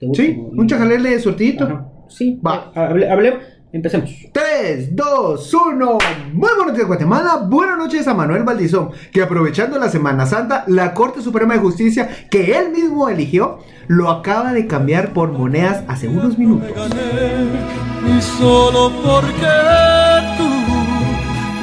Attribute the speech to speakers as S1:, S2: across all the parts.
S1: Sí, un chajalele surtidito.
S2: Ajá. Sí,
S1: Va.
S2: va. Hable, hable- empecemos.
S1: 3, 2, 1. Muy buenos días, Guatemala. Buenas noches a Manuel Valdizón, que aprovechando la Semana Santa, la Corte Suprema de Justicia, que él mismo eligió, lo acaba de cambiar por monedas hace unos minutos.
S3: gané y solo porque tú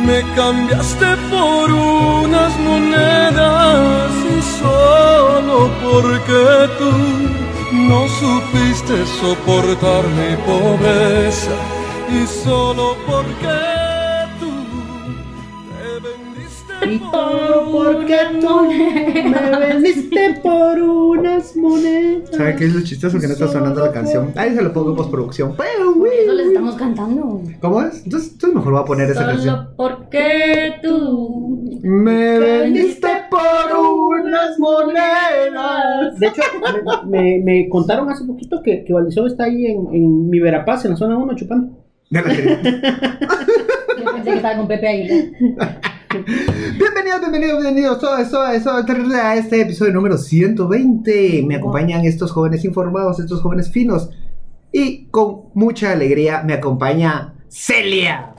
S3: me cambiaste por unas monedas y solo porque tú no supiste soportar mi pobreza y solo porque vendiste
S2: Y
S3: por
S2: todo porque tú me vendiste por unas monedas.
S1: ¿Sabe qué es lo chistoso que no está sonando la canción? Ahí se lo pongo en postproducción.
S4: Eso les estamos cantando.
S1: ¿Cómo es? Entonces, entonces mejor voy a poner esa canción.
S4: Solo porque tú.
S1: Me vendiste por unas monedas.
S2: De hecho, me, me- me contaron hace poquito que, que Valdizón está ahí en, en mi Verapaz, en la zona 1, chupando.
S1: De la serie.
S4: Yo pensé que estaba con Pepe Aguilar.
S1: Bienvenidos, bienvenidos, bienvenidos todo eso, eso, a este episodio número 120. Me acompañan estos jóvenes informados, estos jóvenes finos. Y con mucha alegría me acompaña Celia.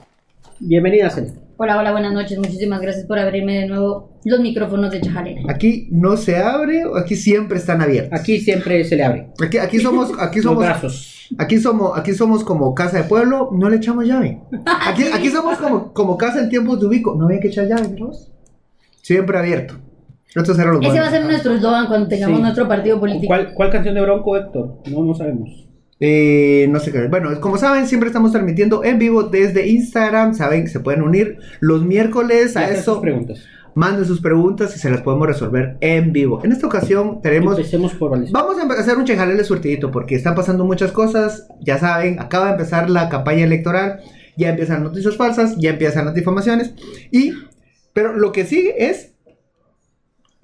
S2: Bienvenida, Celia.
S4: Hola, hola, buenas noches. Muchísimas gracias por abrirme de nuevo los micrófonos de Chajalera.
S1: Aquí no se abre, aquí siempre están abiertos.
S2: Aquí siempre se le abre.
S1: Aquí, aquí somos, aquí
S2: Los
S1: somos,
S2: brazos.
S1: aquí somos, aquí somos como casa de pueblo, no le echamos llave. Aquí, aquí somos como, como casa en tiempos de ubico, no había que echar llave, ¿no? Siempre abierto. Los
S4: Ese va a ser nuestro eslogan cuando tengamos
S2: Sí.
S4: nuestro partido político.
S2: ¿Cuál, ¿Cuál canción de Bronco, Héctor? No, no sabemos.
S1: Eh, no sé qué. Bueno, como saben, siempre estamos transmitiendo en vivo desde Instagram. Saben que se pueden unir los miércoles a
S2: sus
S1: eso.
S2: preguntas.
S1: Manden sus preguntas y se las podemos resolver en vivo. En esta ocasión tenemos.
S2: Empecemos por Valdizón.
S1: Vamos a hacer un chejalele surtidito porque están pasando muchas cosas. Ya saben, acaba de empezar la campaña electoral. Ya empiezan noticias falsas, ya empiezan las difamaciones. Y. Pero lo que sigue es.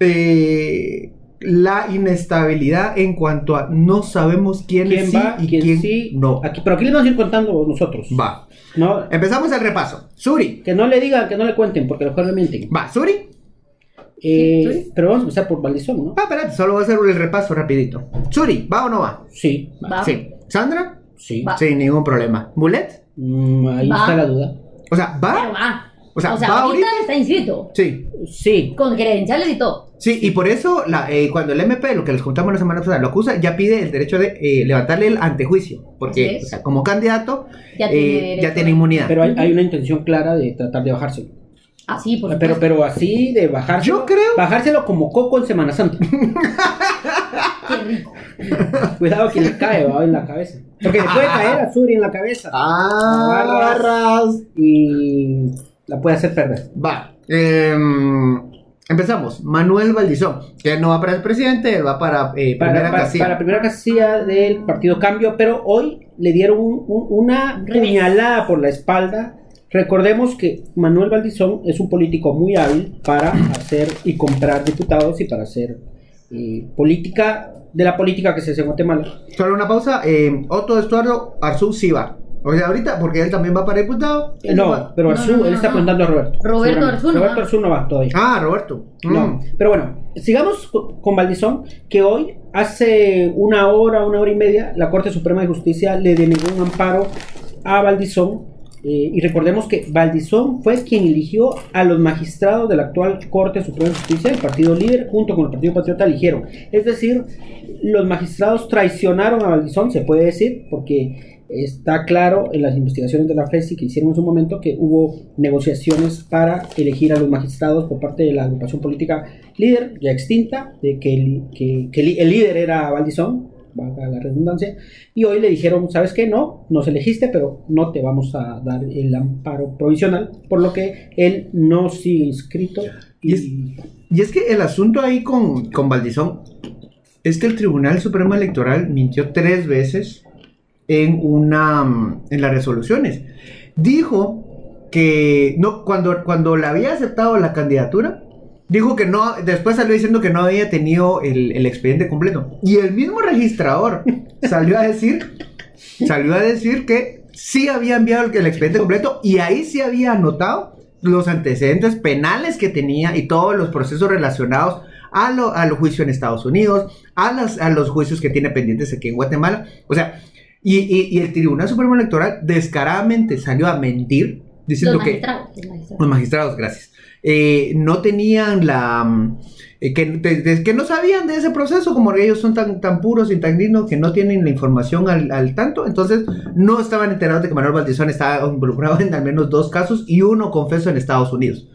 S1: eh, la inestabilidad en cuanto a no sabemos quién,
S2: ¿Quién
S1: sí
S2: va?
S1: y
S2: ¿Quién,
S1: quién
S2: sí?
S1: no.
S2: Aquí, pero aquí les vamos a ir contando nosotros.
S1: Va.
S2: No,
S1: Empezamos el repaso. Suri.
S2: que no le digan, que no le cuenten, porque a lo mejor le mienten.
S1: Va, Suri.
S2: Eh,
S4: Sí.
S2: pero vamos a empezar por Valdizón, ¿no?
S1: Ah, espérate, solo voy a hacer el repaso rapidito. Suri, ¿va o no va?
S2: Sí.
S4: Va.
S1: Sí. ¿Sandra?
S2: Sí.
S4: Va.
S1: Sin ningún problema. ¿Mulet?
S2: Mm, ahí
S4: Va.
S2: está la duda.
S1: O sea,
S4: Pero
S1: ¿va?
S4: Va.
S1: O sea, ¿va
S4: ahorita,
S1: ahorita?
S4: está inscrito.
S1: Sí.
S2: Sí.
S4: Con credenciales y todo.
S1: Sí, y por eso la, eh, cuando el MP, lo que les contamos la semana pasada, lo acusa, ya pide el derecho de eh, levantarle el antejuicio.
S4: Así
S1: Porque, o sea, como candidato,
S4: Ya
S1: eh,
S4: tiene,
S1: ya
S4: derecho.
S1: tiene inmunidad.
S2: Pero hay, hay una intención clara de tratar de bajárselo.
S4: Ah, sí, por
S2: Pero,
S4: supuesto.
S2: pero así de bajárselo.
S1: Yo creo-
S2: Bajárselo como coco en Semana Santa.
S4: Qué rico.
S2: Cuidado que le cae ¿va? en la cabeza. Porque le puede caer a Suri en la cabeza.
S1: Ah, barras.
S2: Y la puede hacer perder.
S1: Va. em, empezamos. Manuel Valdizón, que no va para el presidente, él va para eh,
S2: Para,
S1: primera
S2: para,
S1: casilla.
S2: para la primera casilla del partido Cambio, pero hoy le dieron un- un- una puñalada por la espalda. Recordemos que Manuel Valdizón es un político muy hábil para hacer y comprar diputados y para hacer eh, política de la política que se hace en Guatemala.
S1: Solo una pausa. eh, Otto Estuardo Arzú sí va. O sea, ahorita, porque él también va para diputado.
S2: No, pero Arzú,
S4: no, no,
S2: él está
S4: no.
S2: preguntando a Roberto.
S4: Roberto. Arzú no
S2: Roberto
S4: va.
S2: Arzú no va todavía.
S1: Ah, Roberto.
S2: No,
S1: Mm.
S2: pero bueno, sigamos con, con Valdizón, que hoy, hace una hora, una hora y media, la Corte Suprema de Justicia le denegó un amparo a Valdizón. eh, y recordemos que Valdizón fue quien eligió a los magistrados de la actual Corte Suprema de Justicia, el partido líder, junto con el Partido Patriota, eligieron. Es decir, los magistrados traicionaron a Valdizón, se puede decir, porque está claro en las investigaciones de la FESI que hicieron en su momento que hubo negociaciones para elegir a los magistrados por parte de la agrupación política líder, ya extinta, de que el, que, que el- líder era Valdizón, valga la redundancia, y hoy le dijeron, ¿sabes qué? No, nos elegiste, pero no te vamos a dar el amparo provisional, por lo que él no sigue inscrito.
S1: Y es- Y es que el asunto ahí con, con Valdizón es que el Tribunal Supremo Electoral mintió tres veces en una mm, en las resoluciones. Dijo que no cuando cuando le había aceptado la candidatura dijo que no después salió diciendo que no había tenido el, el expediente completo y el mismo registrador salió a decir salió a decir que sí había enviado el, el expediente completo y ahí sí había anotado los antecedentes penales que tenía y todos los procesos relacionados a, lo, a los juicios en Estados Unidos, a, las, a los juicios que tiene pendientes aquí en Guatemala. O sea, y, y- y el Tribunal Supremo Electoral descaradamente salió a mentir diciendo
S4: Los
S1: que
S4: los magistrados.
S1: los magistrados, gracias, eh, no tenían la... eh, que, de- de- que no sabían de ese proceso, como ellos son tan, tan puros y tan dignos que no tienen la información al, al tanto, entonces no estaban enterados de que Manuel Valdizón estaba involucrado en al menos dos casos y uno confeso en Estados Unidos.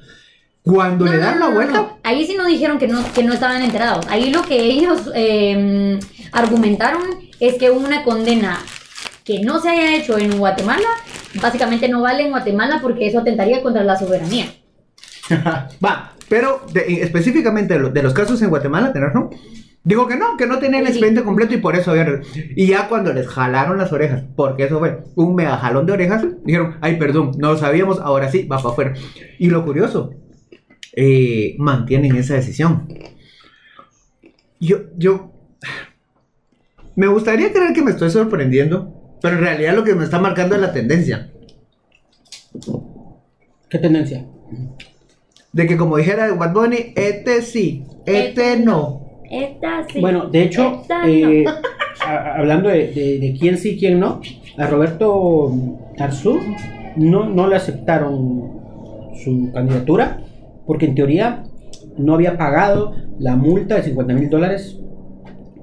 S1: Cuando
S4: No,
S1: le dan
S4: no,
S1: la vuelta.
S4: Ahí sí no dijeron que no, que no estaban enterados. Ahí lo que ellos eh, argumentaron es que una condena que no se haya hecho en Guatemala, básicamente no vale en Guatemala porque eso atentaría contra la soberanía.
S1: va, pero de- específicamente de, lo- de los casos en Guatemala, ¿tenés razón? Digo que no, que no tenían el
S4: Sí.
S1: expediente completo y por eso habían... Y ya cuando les jalaron las orejas, porque eso fue un mega jalón de orejas, dijeron, ay, perdón, no lo sabíamos, ahora sí, va para afuera. Y lo curioso, eh, mantienen esa decisión. Yo, yo... Me gustaría creer que me estoy sorprendiendo, pero en realidad lo que me está marcando es la tendencia.
S2: ¿Qué tendencia?
S1: De que como dijera Bad Bunny, este sí, este no.
S4: Esta sí.
S2: Bueno, de hecho, eh,
S4: no.
S2: a- a- hablando de, de- de quién sí y quién no, a Roberto Arzú no, no le aceptaron su candidatura porque en teoría no había pagado la multa de 50 mil dólares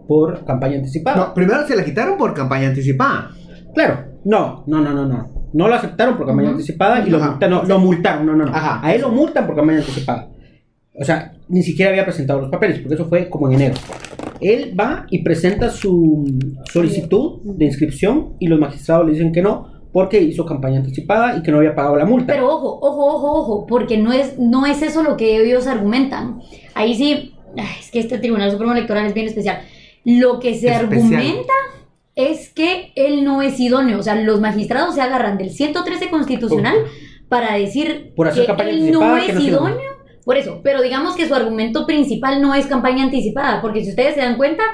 S2: por campaña anticipada.
S1: No, primero se la quitaron por campaña anticipada.
S2: Claro, no, no, no, no, no. No lo aceptaron por campaña anticipada y lo, no, lo multaron, no, no, no.
S1: Ajá.
S2: A él lo multan por campaña anticipada. O sea, ni siquiera había presentado los papeles, porque eso fue como en enero. Él va y presenta su solicitud de inscripción y los magistrados le dicen que no, porque hizo campaña anticipada y que no había pagado la multa.
S4: Pero ojo, ojo, ojo, ojo, porque no es, no es eso lo que ellos argumentan. Ahí sí, es que este Tribunal Supremo Electoral es bien especial. Lo que se
S1: Especial.
S4: argumenta es que él no es idóneo. O sea, los magistrados se agarran del 113 constitucional para decir
S2: Por
S4: que él no
S2: que
S4: es
S2: no idóneo.
S4: Por eso, pero digamos que su argumento principal no es campaña anticipada, porque si ustedes se dan cuenta,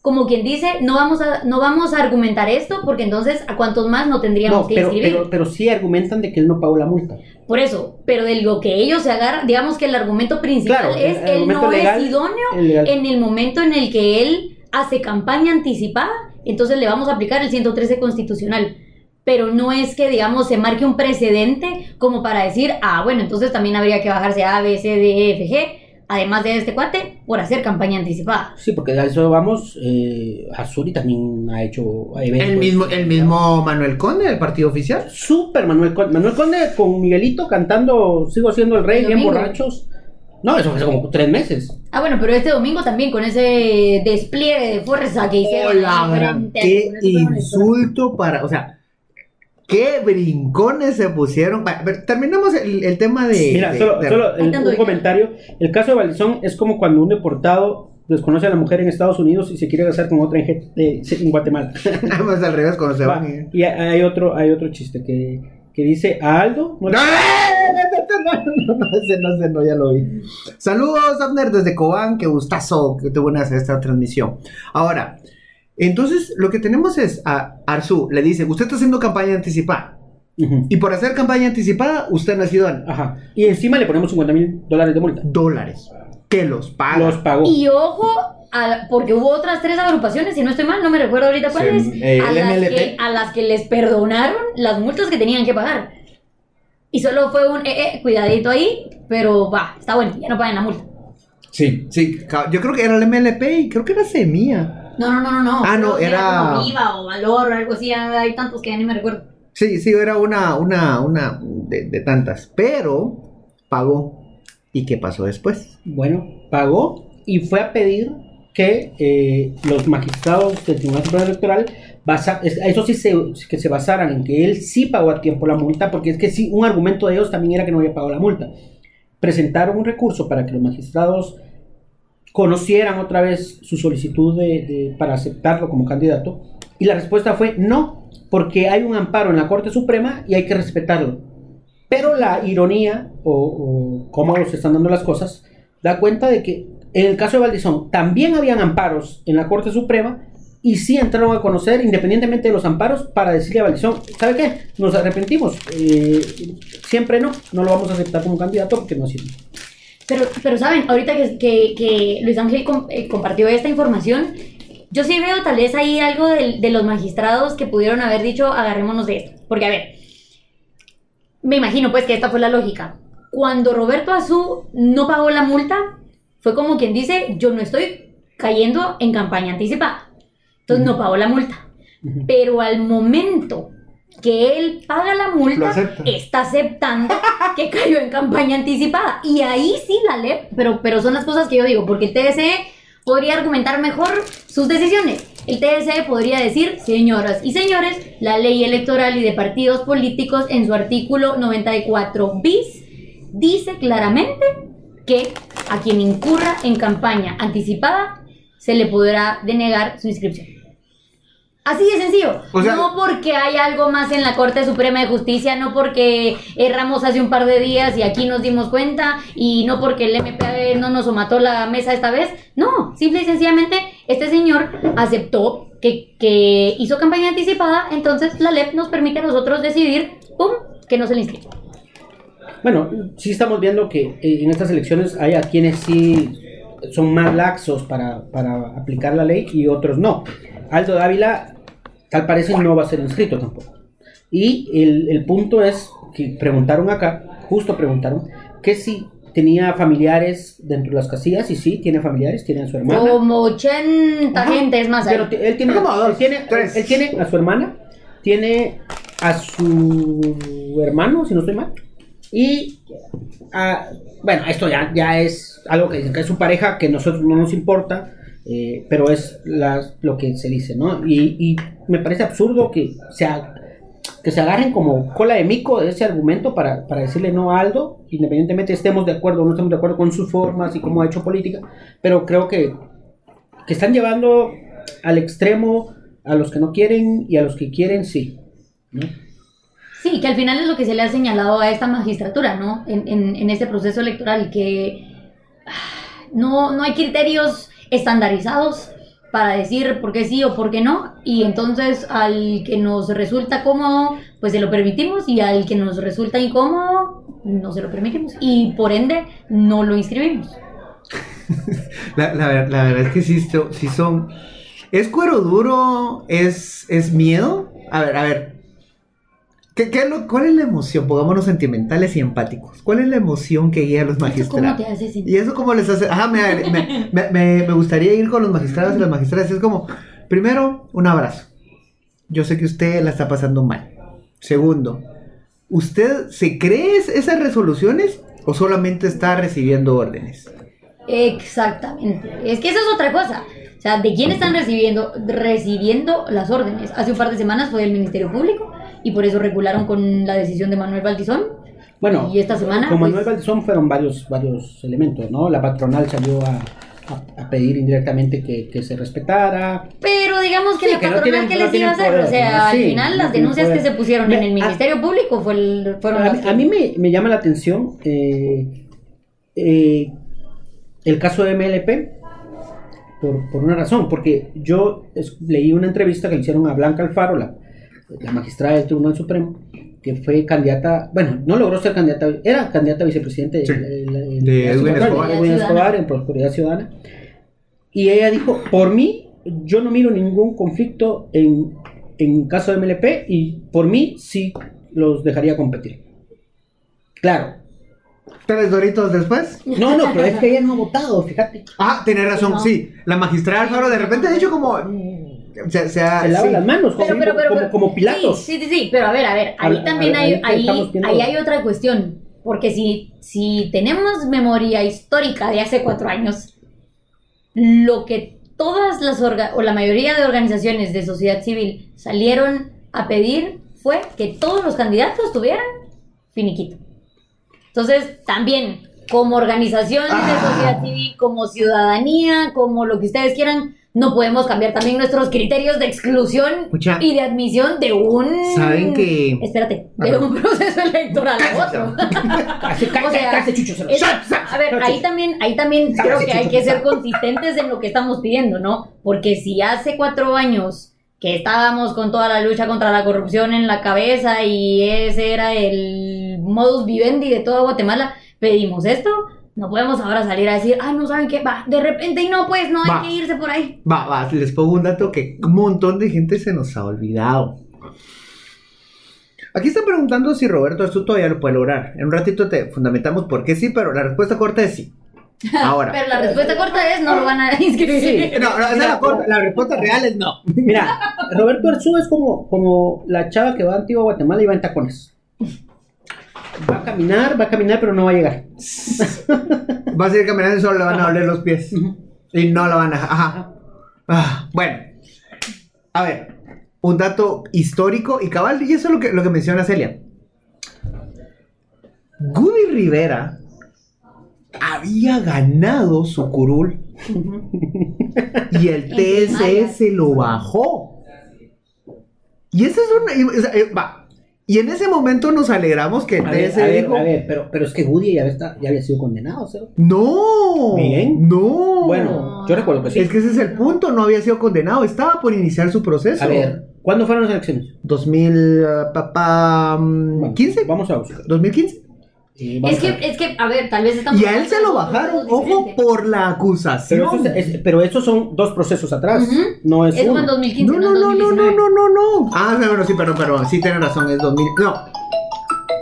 S4: como quien dice, no vamos a, no vamos a argumentar esto, porque entonces a cuantos más no tendríamos
S2: no,
S4: que
S2: pero,
S4: inscribir.
S2: pero, pero sí argumentan de que él no pagó la multa.
S4: Por eso, pero de lo que ellos se agarran, digamos que el argumento principal
S2: Claro,
S4: es
S2: el
S4: él no
S2: legal-
S4: es idóneo
S2: el
S4: en el momento en el que él hace campaña anticipada, entonces le vamos a aplicar el 113 constitucional. Pero no es que, digamos, se marque un precedente como para decir, ah, bueno, entonces también habría que bajarse A, B, C, D, E, F, G, además de este cuate, por hacer campaña anticipada.
S2: Sí, porque a eso vamos, eh, Azuri también ha hecho eventos.
S1: El mismo, el mismo Manuel Conde del partido oficial.
S2: Super Manuel Conde. Manuel Conde con Miguelito cantando Sigo siendo el rey, bien borrachos. No, eso fue hace como tres meses.
S4: Ah, bueno, pero este domingo también con ese despliegue de fuerza que hicieron.
S1: Hola, gran, qué insulto para, o sea, qué brincones se pusieron. Terminamos el, el tema de.
S2: Mira,
S1: de-
S2: solo,
S1: de-
S2: solo
S4: tanto
S2: un comentario. El caso de Valdizón es como cuando un deportado desconoce a la mujer en Estados Unidos y se quiere casar con otra en, eh, en Guatemala.
S1: Además, al revés, cuando se
S2: Va,
S1: van. y-
S2: Y hay otro, hay otro chiste que, que dice Aldo. no
S1: ¡No, no, no, no, ese no, ese no, ya lo vi. Saludos, Abner, desde Cobán. Qué gustazo que te unas a esta transmisión. Ahora, entonces lo que tenemos es a Arzu, le dice: Usted está haciendo campaña anticipada. Y por hacer campaña anticipada, usted no sido
S2: Ajá. Y encima le ponemos 50 mil dólares de multa.
S1: dólares. Que los paga.
S2: Los pagó.
S4: Y ojo, a- porque hubo otras tres agrupaciones, si no estoy mal, no me recuerdo ahorita cuáles,
S1: Sí, eh,
S4: a, las que, a las que les perdonaron las multas que tenían que pagar. Y solo fue un, eh, eh, cuidadito ahí, pero va, está bueno, ya no pagan la multa.
S1: Sí, sí, yo creo que era el MLP y creo que era Semilla.
S4: No, no, no, no, no.
S1: Ah, no,
S4: Creo que
S1: era-
S4: como Viva o Valor o algo así, hay tantos que ya ni me recuerdo.
S1: Sí, sí, era una, una, una de, de tantas. Pero pagó. ¿Y qué pasó después?
S2: Bueno, pagó y fue a pedir que eh, los magistrados del Tribunal Supremo Electoral, basa, es- eso sí se, que se basaran en que él sí pagó a tiempo la multa, porque es que sí, un argumento de ellos también era que no había pagado la multa. Presentaron un recurso para que los magistrados conocieran otra vez su solicitud de, de- para aceptarlo como candidato, y la respuesta fue no, porque hay un amparo en la Corte Suprema y hay que respetarlo. Pero la ironía, o, cómo se están dando las cosas, da cuenta de que en el caso de Valdizón también habían amparos en la Corte Suprema y sí entraron a conocer, independientemente de los amparos, para decirle a Valdizón, ¿sabe qué? Nos arrepentimos. eh, siempre no, no lo vamos a aceptar como candidato porque no sirve.
S4: Pero, pero saben, ahorita que, que, Luis Ángel eh, compartió esta información, yo sí veo tal vez ahí algo de, de los magistrados que pudieron haber dicho, agarrémonos de esto. Porque, a ver, me imagino pues que esta fue la lógica. Cuando Roberto Azú no pagó la multa, fue como quien dice, yo no estoy cayendo en campaña anticipada. Entonces no pagó la multa. Pero al momento que él paga la multa,
S1: acepta.
S4: está aceptando que cayó en campaña anticipada. Y ahí sí la LEP, pero, pero son las cosas que yo digo, porque el TSE podría argumentar mejor sus decisiones. El TSE podría decir, señoras y señores, la ley electoral y de partidos políticos en su artículo 94 bis dice claramente que a quien incurra en campaña anticipada se le podrá denegar su inscripción. Así de sencillo.
S1: O sea-
S4: no porque hay algo más en la Corte Suprema de Justicia, no porque erramos hace un par de días y aquí nos dimos cuenta, y no porque el MP no nos mató la mesa esta vez. No, simple y sencillamente este señor aceptó que, que hizo campaña anticipada, entonces la LEP nos permite a nosotros decidir, ¡pum!, que no se le inscribe.
S2: Bueno, sí estamos viendo que eh, en estas elecciones hay a quienes sí son más laxos para, para aplicar la ley y otros no. Aldo Dávila, tal parece, no va a ser inscrito tampoco. Y el, el punto es que preguntaron acá, justo preguntaron, que si tenía familiares dentro de las casillas, y sí, tiene familiares, tiene a su hermana.
S4: Como 80
S2: Ajá.
S4: gente es más.
S2: Pero él tiene,
S1: dos,
S2: él tiene,
S1: tres.
S2: él tiene a su hermana, tiene a su hermano, si no estoy mal, y a- bueno, esto ya, ya es algo que dicen que es su pareja, que a nosotros no nos importa, eh, pero es la- lo que se dice, ¿no? Y, me parece absurdo que se, que se agarren como cola de mico de ese argumento para, para decirle no a Aldo, independientemente estemos de acuerdo o no estemos de acuerdo con sus formas y cómo ha hecho política, pero creo que que están llevando al extremo a los que no quieren y a los que quieren sí. ¿no?
S4: Sí, que al final es lo que se le ha señalado a esta magistratura, ¿no? En, en, en este proceso electoral, que ah, no, no hay criterios estandarizados para decir por qué sí o por qué no, y entonces al que nos resulta cómodo, pues se lo permitimos, y al que nos resulta incómodo, no se lo permitimos, y por ende no lo inscribimos.
S1: La, la ver- la verdad es que sí, sí son. ¿Es cuero duro? ¿Es, ¿Es miedo? A ver, a ver. ¿Qué, qué ¿Cuál es la emoción? Pongámonos sentimentales y empáticos. ¿Cuál es la emoción que guía a los
S4: ¿Esto cómo
S1: magistrados?
S4: te hace sentir?
S1: Y eso como les hace... Ajá, me, me, me- me- gustaría ir con los magistrados y las magistradas. Es como, primero, un abrazo. Yo sé que usted la está pasando mal. Segundo, ¿usted se cree es- esas resoluciones o solamente está recibiendo órdenes?
S4: Exactamente. Es que eso es otra cosa. O sea, ¿de quién están recibiendo, recibiendo las órdenes? Hace un par de semanas fue del Ministerio Público y por eso regularon con la decisión de Manuel Valdizón.
S2: Bueno,
S4: Y esta semana,
S2: con
S4: pues-
S2: Manuel Valdezón fueron varios, varios elementos, ¿no? La patronal salió a, a- a pedir indirectamente que, que se respetara.
S4: Pero digamos que
S2: Sí,
S4: la
S2: que no
S4: patronal
S2: tienen-
S4: que
S2: no
S4: les iba a hacer.
S2: poder,
S4: o sea, al final las denuncias que se pusieron
S2: Me-
S4: en el
S2: a-
S4: Ministerio Público fue el- fueron
S2: A,
S4: las
S2: mí-
S4: que-
S2: a mí me, me llama la atención eh, eh, el caso de MLP por, por una razón, porque yo leí una entrevista que le hicieron a Blanca Alfaro, la, la magistrada del Tribunal Supremo, que fue candidata, bueno, no logró ser candidata, era candidata a vicepresidente
S1: Sí,
S2: el- el- el-
S1: de
S2: la
S1: Edwin Escobar.
S2: Edwin Escobar en Prosperidad Ciudadana. Y ella dijo, por mí, yo no miro ningún conflicto en, en caso de MLP y por mí sí los dejaría competir. Claro.
S1: ¿Tres doritos después?
S2: No, no, pero es que ella no ha votado, fíjate.
S1: Ah, tenés razón,
S4: No.
S1: sí. La magistrada Alfaro de repente ha dicho como... Se, se ha-
S2: Se lava
S1: sí.
S2: las manos,
S4: Pero,
S2: como,
S4: pero, pero,
S2: como,
S4: pero-
S2: como Pilatos.
S4: Sí, sí, sí, pero a ver, a ver, ahí
S2: A- a-
S4: también
S2: ahí
S4: hay, ahí, ahí hay otra cuestión. Porque si, si tenemos memoria histórica de hace cuatro años, lo que todas las orga- o la mayoría de organizaciones de sociedad civil salieron a pedir fue que todos los candidatos tuvieran finiquito. Entonces, también, como organización de
S1: Ah.
S4: sociedad civil, como ciudadanía, como lo que ustedes quieran, no podemos cambiar también nuestros criterios de exclusión
S1: Pucha.
S4: y de admisión de un...
S1: Saben que-
S4: Espérate, de un proceso electoral a otro. O sea, Es- a ver, ahí también, ahí también creo que hay que ser consistentes en lo que estamos pidiendo, ¿no? Porque si hace cuatro años que estábamos con toda la lucha contra la corrupción en la cabeza y ese era el modus vivendi de toda Guatemala, pedimos esto, No podemos ahora salir a decir, ay, no saben qué, va, de repente y no, pues no
S1: Va.
S4: hay que irse por ahí.
S1: Va, va, les pongo un dato que un montón de gente se nos ha olvidado. Aquí están preguntando si Roberto Arzú todavía lo puede lograr. En un ratito te fundamentamos por qué sí, pero la respuesta corta es sí. Ahora.
S4: Pero la respuesta corta es, no lo van a inscribir.
S2: Sí.
S1: No, no, esa es la, corta. la respuesta real es no.
S2: Mira, Roberto Arzú es como, como la chava que va a Antigua Guatemala y va en tacones. Va a caminar, va a caminar, pero no va a llegar.
S1: Va a seguir caminando y solo le van a doler los pies. Y no la van a. Ajá. Ah, bueno. A ver. Un dato histórico y cabal, y eso es lo que, lo que menciona Celia. Goody Rivera había ganado su curul y el TSS lo bajó. Y ese es sea, eh, va. Y en ese momento nos alegramos que
S2: A ver, a ver,
S1: dijo.
S2: a ver, pero, pero es que Woody ya, está- ya había sido condenado, ¿sí?
S1: No.
S2: Bien.
S1: No.
S2: Bueno, yo recuerdo que sí.
S1: Es que ese es el punto, no había sido condenado, estaba por iniciar su proceso.
S2: A ver, ¿cuándo fueron las elecciones?
S1: 2000, uh, papá, mm,
S2: Bueno,
S1: 15,
S2: Vamos a buscar.
S1: 2015.
S4: Es que,
S2: a ver.
S4: es que, a ver, tal vez estamos...
S1: Y a él se lo bajaron, ojo, por la
S2: Pero,
S1: acusación.
S2: eso es- es- pero esos son dos procesos atrás, no es,
S4: Es
S2: uno.
S4: en 2015,
S1: No,
S4: no,
S1: no, no, no,
S4: 2019.
S1: no, no, no, no. Ah, no, bueno, sí, perdón, perdón, sí tiene razón, es 2000. No,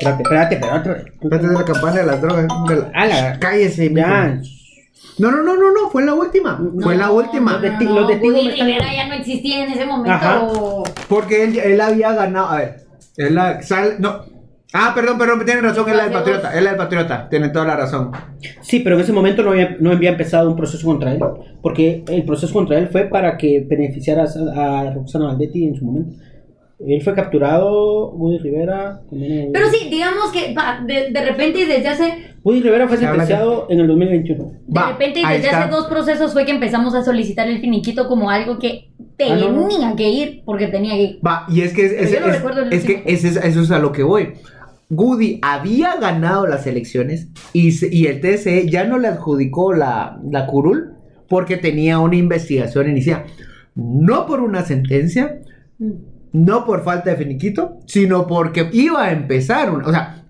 S2: Espérate, espérate, espérate.
S1: antes de la campaña de las drogas. de la-
S2: Ah, la-
S1: Cállese,
S2: Ya.
S1: No, no, no, no, no, fue la última. fue la última.
S2: Los
S4: no, no,
S2: me están-
S4: Rivera ya no existía en ese momento.
S2: Ajá.
S1: Porque él, él había ganado. A ver, él la, sal- no. Ah, perdón, perdón, tiene razón, es la del Patriota, es la del Patriota, tiene toda la razón.
S2: Sí, pero en ese momento no había, no había empezado un proceso contra él, porque el proceso contra él fue para que beneficiara a, a Roxana Valdetti en su momento. Él fue capturado, Woody Rivera. también-
S4: Pero sí, digamos que va, de, de repente y desde hace,
S2: Woody Rivera fue sentenciado en el 2021.
S4: de
S1: Va,
S4: repente y desde
S1: está.
S4: hace dos procesos fue que empezamos a solicitar el finiquito como algo que
S2: Ah, no, no.
S4: tenía que ir porque tenía que ir.
S1: Va, y es que, es, es-
S4: yo no
S1: es-
S4: recuerdo el
S1: es que eso es a lo que voy. Goody había ganado las elecciones y, el TSE ya no le adjudicó la, la curul porque tenía una investigación iniciada. No por una sentencia, no por falta de finiquito, sino porque iba a empezar. una- o sea,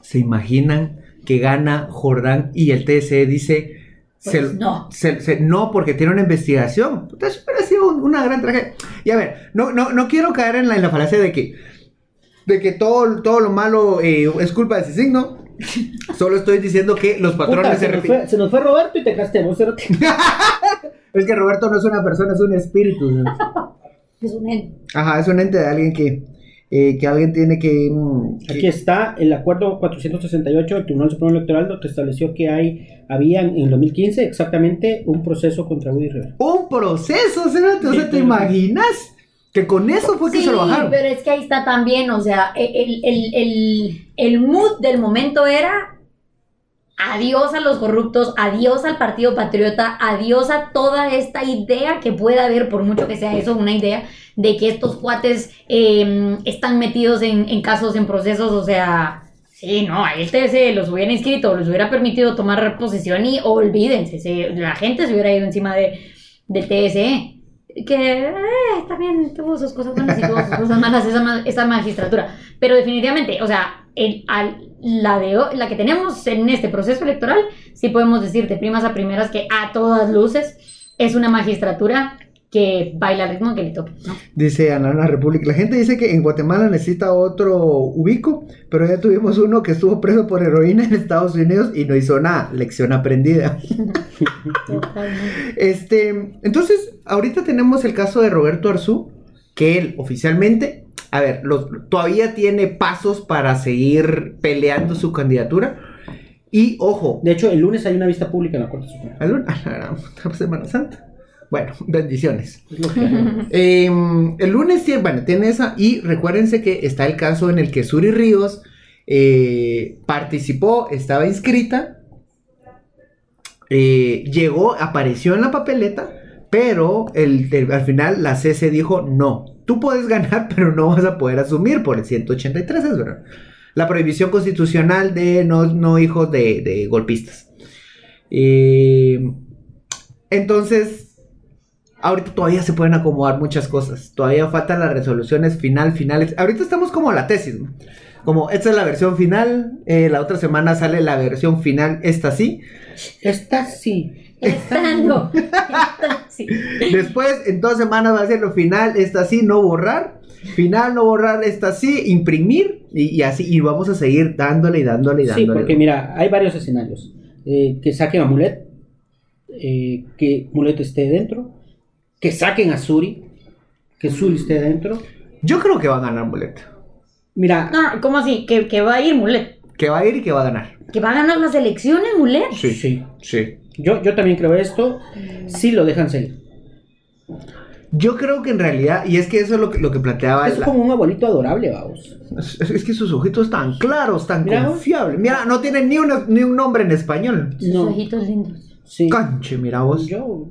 S1: ¿se imaginan que gana Jordán y el TSE dice... se-
S4: Pues no.
S1: se- se- no, porque tiene una investigación. Eso hubiera sido un- una gran tragedia. Y a ver, no, no, no quiero caer en la, en la falacia de que, de que todo, todo lo malo eh, es culpa de ese signo. Solo estoy diciendo que los patrones
S2: Puta,
S1: se
S2: se, nos fue, se nos fue Roberto y te quedaste vos.
S1: Es que Roberto no es una persona, es un espíritu.
S4: Es un ente.
S1: Ajá, es un ente de alguien que, eh, que alguien tiene que... mm, que-
S2: Aquí está el acuerdo 468 del Tribunal Supremo Electoral donde estableció que hay, habían en 2015 exactamente un proceso contra Woody Rivera.
S1: Un proceso, cerote, o sea, ¿te imaginas? Que con eso fue que
S4: Sí,
S1: se lo bajaron.
S4: pero es que ahí está también, o sea, el, el, el, el mood del momento era adiós a los corruptos, adiós al Partido Patriota, adiós a toda esta idea que pueda haber, por mucho que sea eso, una idea de que estos cuates eh, están metidos en, en casos, en procesos, o sea... Sí, no, a el TSE los hubiera inscrito, les hubiera permitido tomar posesión y olvídense, se- la gente se hubiera ido encima de, del TSE. Que eh, también tuvo sus cosas buenas y tuvo sus cosas malas esa, esa magistratura. Pero definitivamente, o sea, el, al- la, de, la que tenemos en este proceso electoral, sí podemos decir de primas a primeras que a todas luces es una magistratura que baila al ritmo que le toque, ¿no?
S1: Dice Ana la República. La gente dice que en Guatemala necesita otro ubico, pero ya tuvimos uno que estuvo preso por heroína en Estados Unidos y no hizo nada. Lección aprendida. Este, entonces, ahorita tenemos el caso de Roberto Arzú, que él oficialmente, a ver, los- todavía tiene pasos para seguir peleando su candidatura. Y ojo,
S2: De hecho, el lunes hay una vista pública en la Corte Suprema.
S1: al- a la Semana Santa. Bueno, bendiciones. Eh, el lunes tiene, bueno, tiene esa. Y recuérdense que está el caso en el que Suri Ríos eh, participó, estaba inscrita, eh, llegó, apareció en la papeleta, pero el, el- al final la CC dijo: No, tú puedes ganar, pero no vas a poder asumir por el 183, es verdad. La prohibición constitucional de no, no hijos de, de golpistas. Eh, entonces, ahorita todavía se pueden acomodar muchas cosas. Todavía faltan las resoluciones final, finales. Ahorita estamos como la tesis, ¿no? Como esta es la versión final, eh, la otra semana sale la versión final, esta sí.
S2: Esta sí.
S4: Esta no. Esta sí.
S1: Después, en dos semanas va a ser lo final, esta sí, no borrar. Final, no borrar, esta sí, imprimir. Y, y así, y vamos a seguir dándole y dándole y
S2: Sí,
S1: dándole.
S2: porque mira, hay varios escenarios. Eh, que saquen a Mulet, eh, que Mulet esté dentro, que saquen a Suri, que Suri esté dentro.
S1: Yo creo que va a ganar Mulet.
S2: Mira,
S4: No, ¿cómo así? Que, que va a ir Mulet.
S1: Que va a ir y que va a ganar.
S4: Que va a ganar las elecciones, Mulet.
S1: Sí,
S2: Sí.
S1: sí.
S2: yo, yo también creo esto, si lo dejan seguir.
S1: Yo creo que en realidad, y es que eso es lo que, lo que planteaba.
S2: Es
S1: la-
S2: como un abuelito adorable, vamos.
S1: es, es que sus ojitos tan claros, tan
S2: Mira.
S1: confiables. Mira, no tienen ni, una- ni un nombre en español.
S4: Sus
S2: No.
S4: ojitos lindos.
S2: Sí.
S1: Canche, mira vos.
S2: Yo,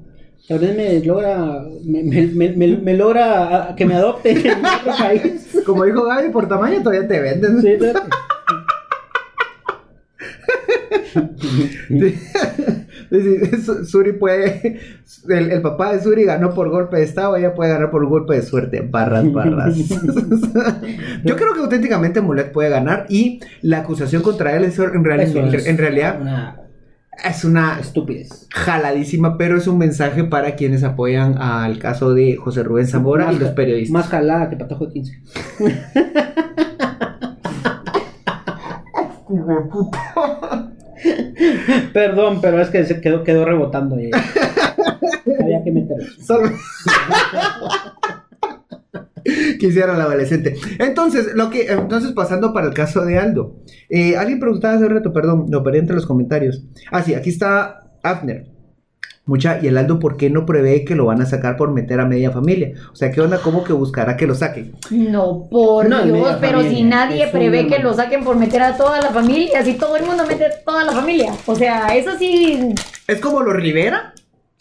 S2: tal vez me logra, me, me- me- logra a- que me adopte en otro país.
S1: Como dijo Gaby, por tamaño todavía te venden.
S2: Sí,
S1: Suri puede. El, el papá de Suri ganó por golpe de estado, ella puede ganar por golpe de suerte. Barras, barras. Yo creo que auténticamente Mulet puede ganar y la acusación contra él es, en, real- en realidad
S2: Una
S1: es una
S2: estupidez.
S1: jaladísima, pero es un mensaje para quienes apoyan al caso de José Rubén Zamora y los periodistas.
S2: Más jalada que patajo de 15. Perdón, pero es que se quedó, quedó rebotando. Había que meterlo.
S1: Solo- Quisiera la adolescente. Entonces, lo que, entonces pasando para el caso de Aldo. Eh, alguien preguntaba hace rato, perdón, lo perdí entre los comentarios. Ah, sí, aquí está Afner. Mucha, y el Aldo, ¿por qué no prevé que lo van a sacar por meter a media familia? O sea, ¿qué onda? ¿Cómo que buscará que lo saquen?
S4: No, por
S2: No,
S4: Dios, pero
S2: familia,
S4: si nadie prevé que lo saquen por meter a toda la familia, si todo el mundo mete a toda la familia. O sea, eso sí.
S1: Es como los Rivera.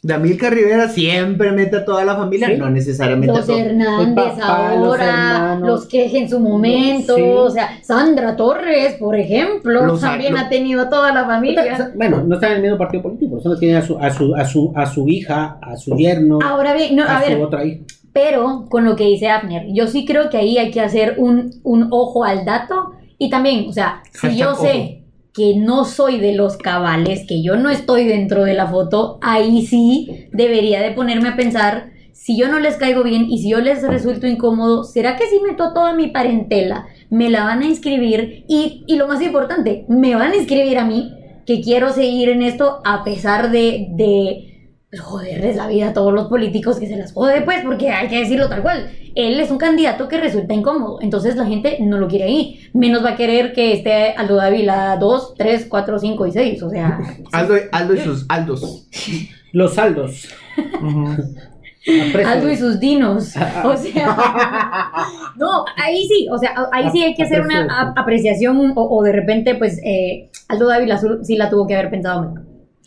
S1: Damilca Rivera siempre mete a toda la familia,
S2: Sí.
S1: no necesariamente a
S4: Los
S1: todos.
S4: Hernández
S2: papá, los
S4: ahora,
S2: hermanos.
S4: los que en su momento,
S2: Sí.
S4: o sea, Sandra Torres, por ejemplo,
S1: Los-
S4: también ha tenido a toda la familia.
S2: Bueno, no están en el mismo partido político, solo tiene a su, a su, a su, a su hija, a su yerno,
S4: Ahora bien, no, a
S2: a su
S4: ver,
S2: otra hija.
S4: Pero con lo que dice Abner, yo sí creo que ahí hay que hacer un, un ojo al dato y también, o sea, si
S1: Hashtag
S4: yo
S1: ojo.
S4: Que no soy de los cabales, que yo no estoy dentro de la foto, ahí sí debería de ponerme a pensar si yo no les caigo bien y si yo les resulto incómodo, ¿será que si meto a toda mi parentela me la van a inscribir? Y, y lo más importante, me van a inscribir a mí, que quiero seguir en esto a pesar de... de pues, joderles la vida a todos los políticos que se las jode, pues, porque hay que decirlo tal cual. Él es un candidato que resulta incómodo, entonces la gente no lo quiere ahí. Menos va a querer que esté Aldo Dávila 2, 3, 4, 5 y 6, o sea...
S1: Aldo, Aldo y sus Aldos.
S2: Los saldos. Aprecio.
S4: Aldo y sus dinos. O sea, no, ahí sí, o sea, ahí sí hay que hacer una apreciación o, o de repente, pues, eh, Aldo Dávila sí la tuvo que haber pensado mejor.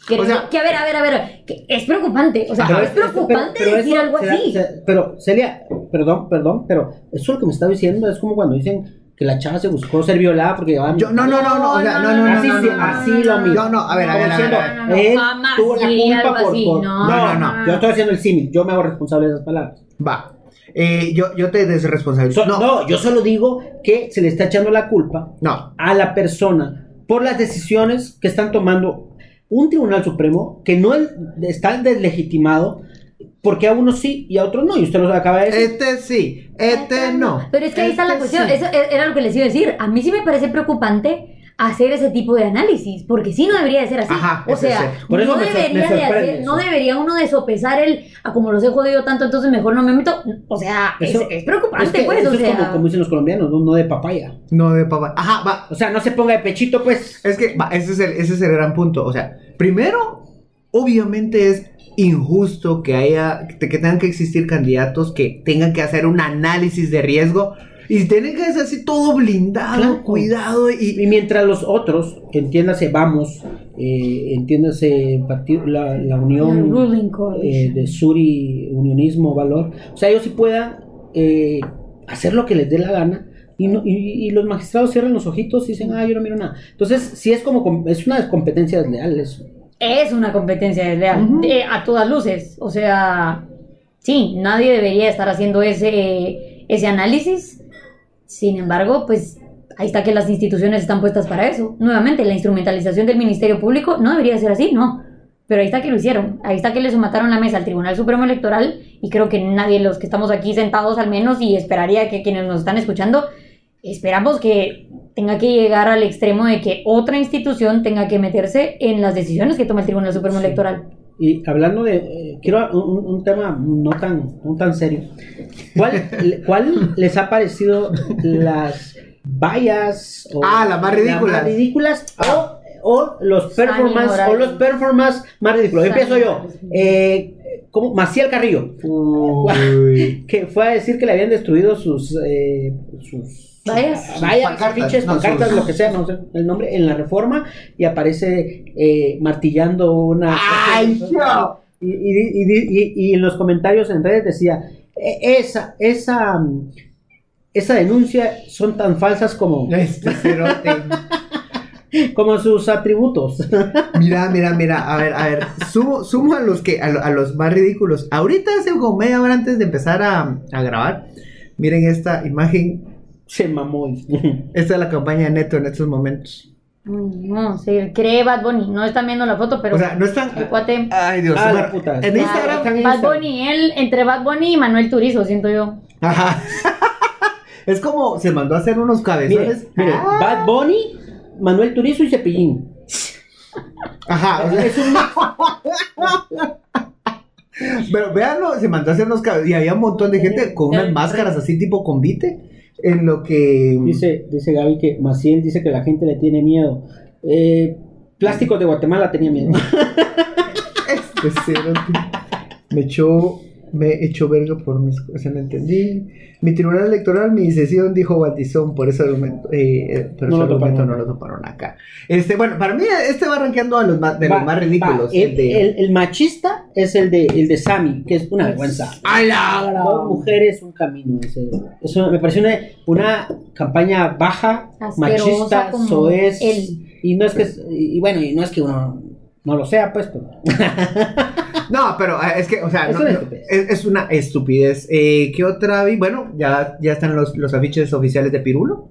S4: Que,
S1: O sea-
S4: que a ver, a ver, a ver, que es preocupante, o sea,
S2: Pero
S4: es preocupante
S2: pero- pero
S4: decir
S2: eso
S4: algo
S2: será-
S4: así.
S2: se- pero, Celia, perdón, perdón, pero eso lo que me está diciendo es como cuando dicen que la chava se buscó ser violada porque llevaba...
S1: Yo, no, no, no, no, o sea, no, no, no,
S2: así,
S1: no,
S2: sí,
S1: no, no,
S2: así
S1: no,
S2: lo
S1: no,
S2: mismo.
S1: No, no, a ver, a ver, a ver, a ver.
S4: no, no,
S2: Él tuvo la culpa por,
S4: así,
S2: por-
S4: no.
S1: No, no, no.
S2: Yo estoy haciendo el símil, yo me hago responsable de esas palabras.
S1: Va. Eh, yo, yo te desresponsabilizo.
S2: So- no.
S1: no,
S2: yo solo digo que se le está echando la culpa
S1: no.
S2: a la persona por las decisiones que están tomando un tribunal supremo que no es- está deslegitimado porque a unos sí y a otros no. Y usted lo acaba de decir.
S1: Este sí, este no.
S4: Pero es que ahí está la
S1: Este
S4: cuestión,
S1: sí.
S4: eso e- era lo que les iba a decir. A mí sí me parece preocupante hacer ese tipo de análisis, porque sí no debería de ser así.
S1: Ajá,
S4: o sea,
S1: cierto.
S2: Por eso
S4: no, debería de hacer, no debería uno de sopesar el, a como los he jodido tanto, entonces mejor no me meto. O sea, es-
S2: Eso-
S4: es, preocupante,
S2: Es que
S4: pues,
S2: eso
S4: o
S2: es
S4: sea.
S2: como, como dicen los colombianos, no, no de papaya.
S1: No de papá. Ajá, va.
S2: O sea, no se ponga de pechito, pues.
S1: Es que va, ese, es el, ese es el gran punto. O sea, primero, obviamente es injusto que haya, que tengan que existir candidatos que tengan que hacer un análisis de riesgo y tienen que ser así todo blindado,
S2: Claro.
S1: cuidado y,
S2: Y mientras los otros, entiéndase, vamos, eh, entiéndase partido- la, la unión eh, de Suri, unionismo, valor, o sea, ellos sí puedan eh, hacer lo que les dé la gana. Y, no- y- y los magistrados cierran los ojitos y dicen, ah, yo no miro nada. Entonces, sí es como, com- es una competencia desleal eso.
S4: Es una competencia desleal, eh, a todas luces. O sea, sí, nadie debería estar haciendo ese, ese análisis. Sin embargo, pues ahí está que las instituciones están puestas para eso. Nuevamente, la instrumentalización del Ministerio Público no debería ser así, no. Pero ahí está que lo hicieron, ahí está que le sumataron la mesa al Tribunal Supremo Electoral y creo que nadie de los que estamos aquí sentados al menos y esperaría que quienes nos están escuchando, esperamos que tenga que llegar al extremo de que otra institución tenga que meterse en las decisiones que toma el Tribunal Supremo
S2: Sí.
S4: Electoral.
S2: Y hablando de, eh, quiero un, un tema no tan, no tan serio. ¿Cuál, ¿Cuál les ha parecido las vallas o
S1: Ah, las más ridículas.
S2: ridículas o, o los performance o los performance más ridículos? Empiezo yo. Eh, ¿cómo? Maciel Carrillo,
S1: Uy.
S2: que fue a decir que le habían destruido sus eh, sus
S4: Vallas.
S2: vallas,
S1: Pancartas,
S2: afiches,
S1: no,
S2: pancartas,
S1: sus-
S2: lo que sea, no sé el nombre, en la reforma y aparece eh, martillando una
S1: ¡Ay, no!
S2: y, y- y- y- y en los comentarios en redes decía, "E- esa, esa, mm, esa denuncia son tan falsas como,
S1: Este cerote.
S2: como sus atributos.
S1: Mira, mira, mira, a ver, a ver, sumo, sumo a los que, a, a los más ridículos. Ahorita hace como media hora antes de empezar a, a grabar, miren esta imagen,
S2: Se mamó.
S1: esta es la campaña de Neto en estos momentos.
S4: Ay, No, se cree Bad Bunny. No están viendo la foto, pero.
S1: O sea, no están...
S4: el cuate.
S1: Ay, Dios,
S2: Ah, la
S1: bueno,
S2: puta.
S1: en
S2: Ya,
S1: Instagram...
S2: en
S4: Bad. Bunny, él, entre Bad Bunny y Manuel Turizo, siento yo.
S1: Ajá. Es como se mandó a hacer unos
S2: Mire,
S1: cabezones.
S2: mire,
S1: Ah.
S2: Bad Bunny, Manuel Turizo y Cepillín.
S1: Ajá, o sea,
S2: Es un
S1: Pero véanlo, se mandó a hacer unos cabezos y había un montón de gente con unas máscaras así tipo convite. En lo que.
S2: Dice, dice Gaby que Maciel dice que la gente le tiene miedo. Eh, Plásticos de Guatemala tenía miedo.
S1: Este cerote me echó. Me echó verga por mis cosas, no entendí. Mi tribunal electoral, mi sesión dijo Batizón, por ese argumento, eh, eh, pero
S2: No
S1: ese
S2: lo
S1: argumento
S2: toparon.
S1: no lo toparon acá. Este, bueno, para mí este va rankeando a los más, de
S2: Va,
S1: los más ridículos.
S2: va, El,
S1: el de-
S2: el- el machista es el de, el de Sammy, que es una vergüenza.
S1: ¡Ala!
S2: Dos mujeres, un camino. ese. Eso me parece una, una campaña baja,
S4: Asquerosa
S2: machista, soez. Y no es que, y y bueno, y no es que uno no lo sea, pues, pero.
S1: No, pero eh, es que, o sea,
S2: Es
S1: no-
S2: una estupidez.
S1: es, es una estupidez. Eh, ¿Qué otra vi? Bueno, ya, ya están los, los afiches oficiales de Pirulo.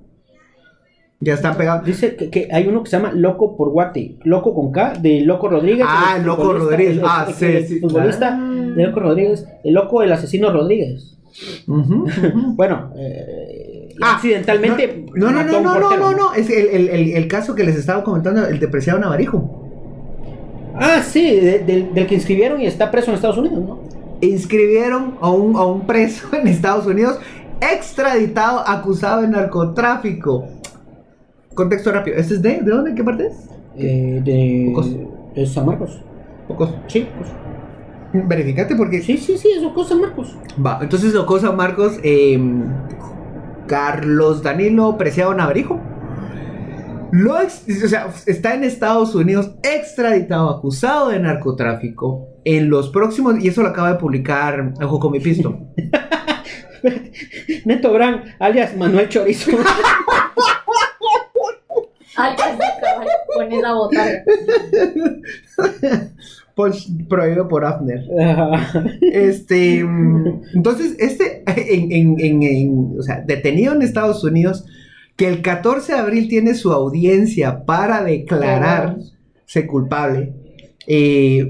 S1: Ya están pegados.
S2: Dice que, que hay uno que se llama Loco por Guate, Loco con K, de Loco Rodríguez.
S1: Ah,
S2: el
S1: Loco Rodríguez.
S2: el-
S1: Ah,
S2: el-
S1: sí,
S2: el
S1: sí.
S2: Futbolista
S1: Ah.
S2: de Loco Rodríguez, el loco del asesino Rodríguez. Bueno, eh,
S1: Ah,
S2: accidentalmente.
S1: No, no, no, no, no, no, no. Es el, el, el, el caso que les estaba comentando, el de Preciado Navarijo.
S2: Ah, sí, de- del, del que inscribieron y está preso en Estados Unidos, ¿no?
S1: Inscribieron a un, a un preso en Estados Unidos, extraditado, acusado de narcotráfico. Contexto rápido. ¿Este es de? ¿De dónde? ¿Qué parte es?
S2: Eh, de, de San Marcos.
S1: Pocos.
S2: Sí, pues.
S1: Verificate porque
S2: sí, sí, sí, eso cosa San Marcos.
S1: Va, entonces tocó San Marcos, eh, Carlos Danilo Preciado Navarijo. Lo ex- o sea, está en Estados Unidos extraditado, acusado de narcotráfico. En los próximos, y eso lo acaba de publicar Ojo con mi pisto.
S2: Neto Brand, alias Manuel Chorizo.
S4: Botarga.
S1: Pues, prohibido por Afner. Este, mm, entonces, este, en, en- en- en- o sea, detenido en Estados Unidos, que el 14 de abril tiene su audiencia para declararse culpable. Eh,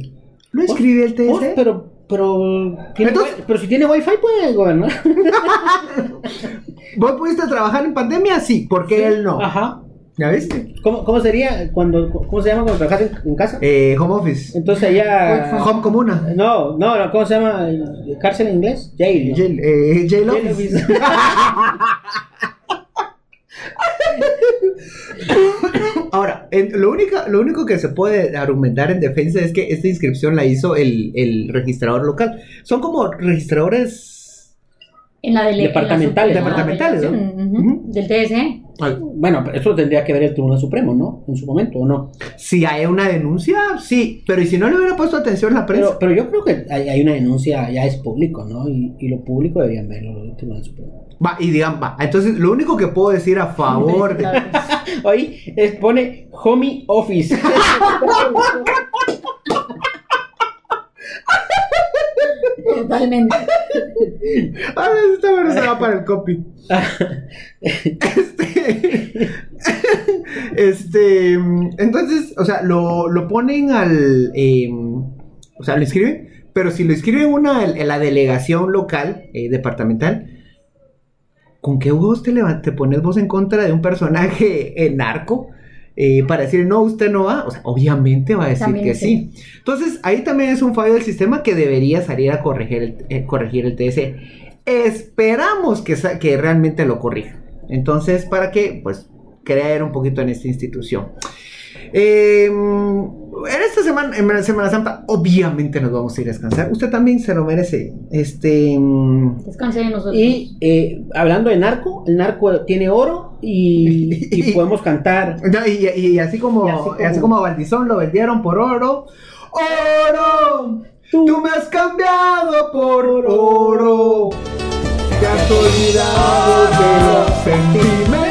S1: ¿Lo escribe el TSE?
S2: pero, pero,
S1: Entonces-
S2: pero si tiene wifi puede gobernar.
S1: ¿Vos pudiste trabajar en pandemia? Sí, porque él no.
S2: Ajá.
S1: ¿Ya viste?
S2: ¿Cómo, cómo sería cuando, cómo se llama cuando trabajas en, en casa?
S1: Eh, home office.
S2: Entonces allá...
S1: Home comuna.
S2: No, no, no, ¿cómo se llama? ¿Cárcel en inglés? Jail. ¿no?
S1: Jail, eh, jail
S2: Jail
S1: office.
S2: office.
S1: Ahora, lo, único, lo único que se puede argumentar en defensa es que esta inscripción la hizo el, el registrador local. Son como registradores...
S4: En la dele- en la
S2: Departamentales,
S1: departamentales, ¿no?
S4: Del TSE.
S2: Bueno, pero eso lo tendría que ver el Tribunal Supremo, ¿no? En su momento, ¿o no?
S1: Si hay una denuncia, sí, pero ¿y si no le hubiera puesto atención la prensa?
S2: Pero, pero yo creo que hay, hay una denuncia, ya es público, ¿no? Y, y lo público deberían verlo, el Tribunal Supremo.
S1: Va, y digan, va, entonces lo único que puedo decir a favor de...
S2: Ahí es- pone Homie Office.
S4: Totalmente.
S1: A ver, esta bueno se va para el copy. Este, este, entonces, o sea, lo, lo ponen al, eh, o sea, lo escriben, pero si lo escriben una en la delegación local, eh, departamental, ¿con qué voz te, te pones vos en contra de un personaje eh, narco? Eh, para decir, no, usted no va, o sea, obviamente va a decir
S4: También
S1: que
S4: sí.
S1: sí. Entonces, ahí también es un fallo del sistema que debería salir a corregir el, eh, corregir el TS. Esperamos que, que realmente lo corrija. Entonces, para que, pues, creer un poquito en esta institución. Eh, en esta semana, en la Semana Santa, obviamente nos vamos a ir a descansar. Usted también se lo merece. Este. mm,
S4: Descanse de nosotros.
S2: Y eh, hablando de narco, el narco tiene oro y, y, podemos cantar.
S1: No, y, y, así como,
S2: así como,
S1: así como a Valdizón lo vendieron por oro. ¡Oro! Tú, tú me has cambiado por oro. Te has olvidado de los sentimientos.